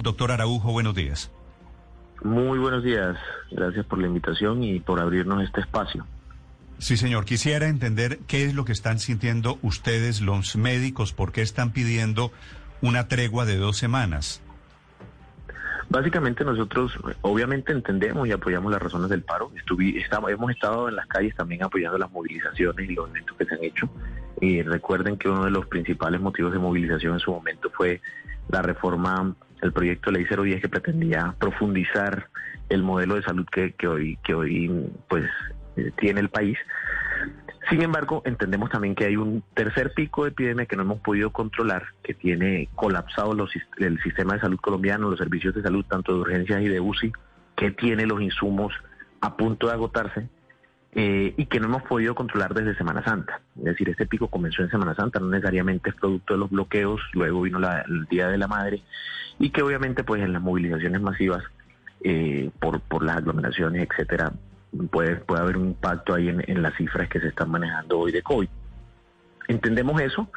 Doctor Araujo, buenos días. Muy buenos días. Gracias por la invitación y por abrirnos este espacio. Sí, señor. Quisiera entender qué es lo que están sintiendo ustedes, los médicos, por qué están pidiendo una tregua de dos semanas. Básicamente nosotros obviamente entendemos y apoyamos las razones del paro. estamos, hemos estado en las calles también apoyando las movilizaciones y los eventos que se han hecho. Y recuerden que uno de los principales motivos de movilización en su momento fue la reforma el proyecto ley 010 que pretendía profundizar el modelo de salud que, hoy que hoy pues eh, tiene el país. Sin embargo, entendemos también que hay un tercer pico de epidemia que no hemos podido controlar, que tiene colapsado los, el sistema de salud colombiano, los servicios de salud, tanto de urgencias y de UCI, que tiene los insumos a punto de agotarse eh, y que no hemos podido controlar desde Semana Santa. Es decir, este pico comenzó en Semana Santa, no necesariamente es producto de los bloqueos, luego vino el Día de la Madre y que obviamente pues en las movilizaciones masivas eh, por, las aglomeraciones, etcétera, puede, puede haber un impacto ahí en, las cifras que se están manejando hoy de COVID. Entendemos eso,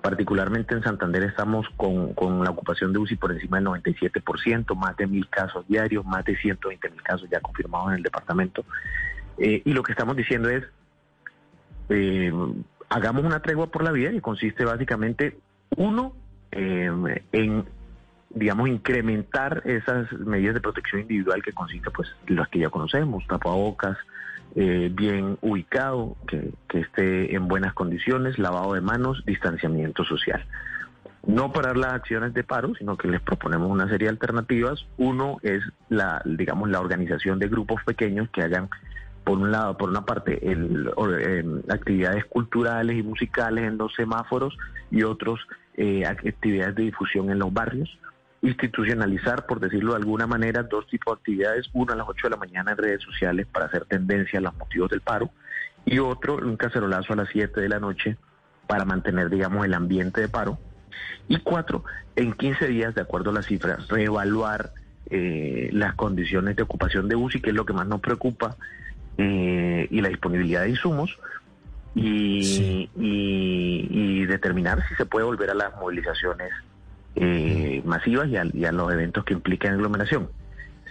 particularmente en Santander estamos con, con la ocupación de UCI por encima del 97%, más de mil casos diarios, más de 120 mil casos ya confirmados en el departamento. Eh, y lo que estamos diciendo es, eh, hagamos una tregua por la vida y consiste básicamente, uno, eh, en digamos, incrementar esas medidas de protección individual que consiste, pues, las que ya conocemos, tapabocas, eh, bien ubicado, que, que, esté en buenas condiciones, lavado de manos, distanciamiento social. No parar las acciones de paro, sino que les proponemos una serie de alternativas. Uno es la, digamos, la organización de grupos pequeños que hagan, por un lado, por una parte, el, actividades culturales y musicales en los semáforos y otros eh, actividades de difusión en los barrios institucionalizar, por decirlo de alguna manera, dos tipos de actividades, una a las 8 de la mañana en redes sociales para hacer tendencia a los motivos del paro y otro, un cacerolazo a las 7 de la noche para mantener, digamos, el ambiente de paro. Y cuatro, en 15 días, de acuerdo a las cifras, reevaluar eh, las condiciones de ocupación de UCI, que es lo que más nos preocupa, eh, y la disponibilidad de insumos, y, y determinar si se puede volver a las movilizaciones eh, masivas y a, los eventos que implican aglomeración.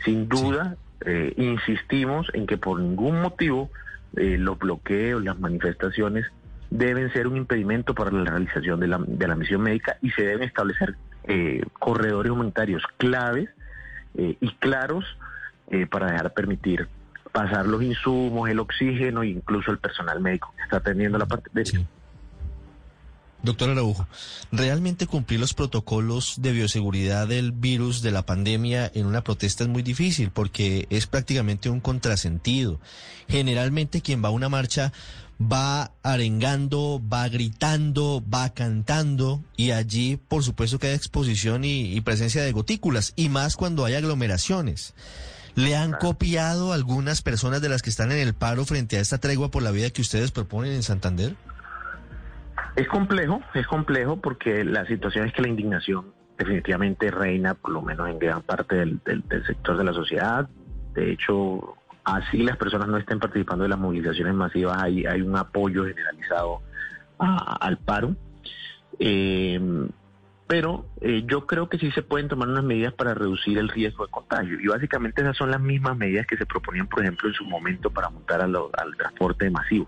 Sin duda, eh, insistimos en que por ningún motivo eh, los bloqueos, las manifestaciones deben ser un impedimento para la realización de la, de la misión médica y se deben establecer eh, corredores humanitarios claves y claros para dejar permitir pasar los insumos, el oxígeno e incluso el personal médico que está atendiendo la parte de Doctor Araujo, ¿realmente cumplir los protocolos de bioseguridad del virus de la pandemia en una protesta es muy difícil porque es prácticamente un contrasentido? Generalmente quien va a una marcha va arengando, va gritando, va cantando y allí por supuesto que hay exposición y, presencia de gotículas y más cuando hay aglomeraciones. ¿Le han copiado algunas personas de las que están en el paro frente a esta tregua por la vida que ustedes proponen en Santander? Es complejo, es complejo porque la situación es que la indignación definitivamente reina, por lo menos en gran parte del, sector de la sociedad. De hecho, así las personas no estén participando de las movilizaciones masivas, hay, hay un apoyo generalizado al paro. Eh, pero eh, yo creo que sí se pueden tomar unas medidas para reducir el riesgo de contagio. Y básicamente esas son las mismas medidas que se proponían, por ejemplo, en su momento para montar al transporte masivo.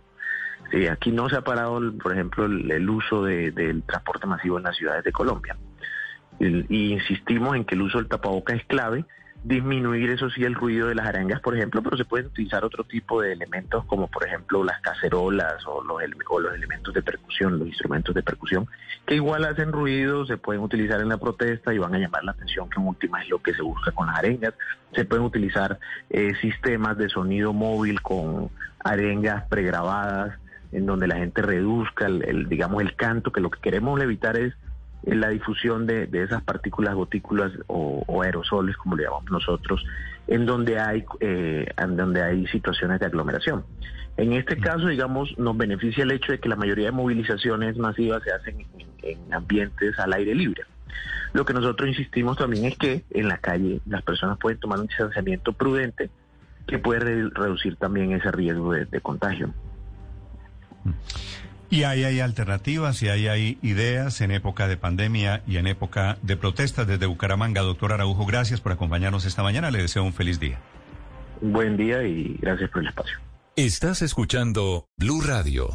Aquí no se ha parado, por ejemplo, el, uso del transporte masivo en las ciudades de Colombia. y insistimos en que el uso del tapaboca es clave, disminuir eso sí el ruido de las arengas, por ejemplo, pero se pueden utilizar otro tipo de elementos como por ejemplo las cacerolas o los, o los elementos de percusión, los instrumentos de percusión, que igual hacen ruido, se pueden utilizar en la protesta y van a llamar la atención, que en última es lo que se busca con las arengas. Se pueden utilizar eh, sistemas de sonido móvil con arengas pregrabadas en donde la gente reduzca el, digamos el canto, que lo que queremos evitar es la difusión de, esas partículas gotículas o, aerosoles, como le llamamos nosotros, en donde hay eh, en donde hay situaciones de aglomeración. En este caso, digamos, nos beneficia el hecho de que la mayoría de movilizaciones masivas se hacen en, ambientes al aire libre. Lo que nosotros insistimos también es que en la calle las personas pueden tomar un distanciamiento prudente que puede reducir también ese riesgo de contagio. Y ahí hay alternativas y ahí hay ideas en época de pandemia y en época de protestas desde Bucaramanga. Doctor Araujo, gracias por acompañarnos esta mañana. Le deseo un feliz día. Buen día y gracias por el espacio. Estás escuchando Blue Radio.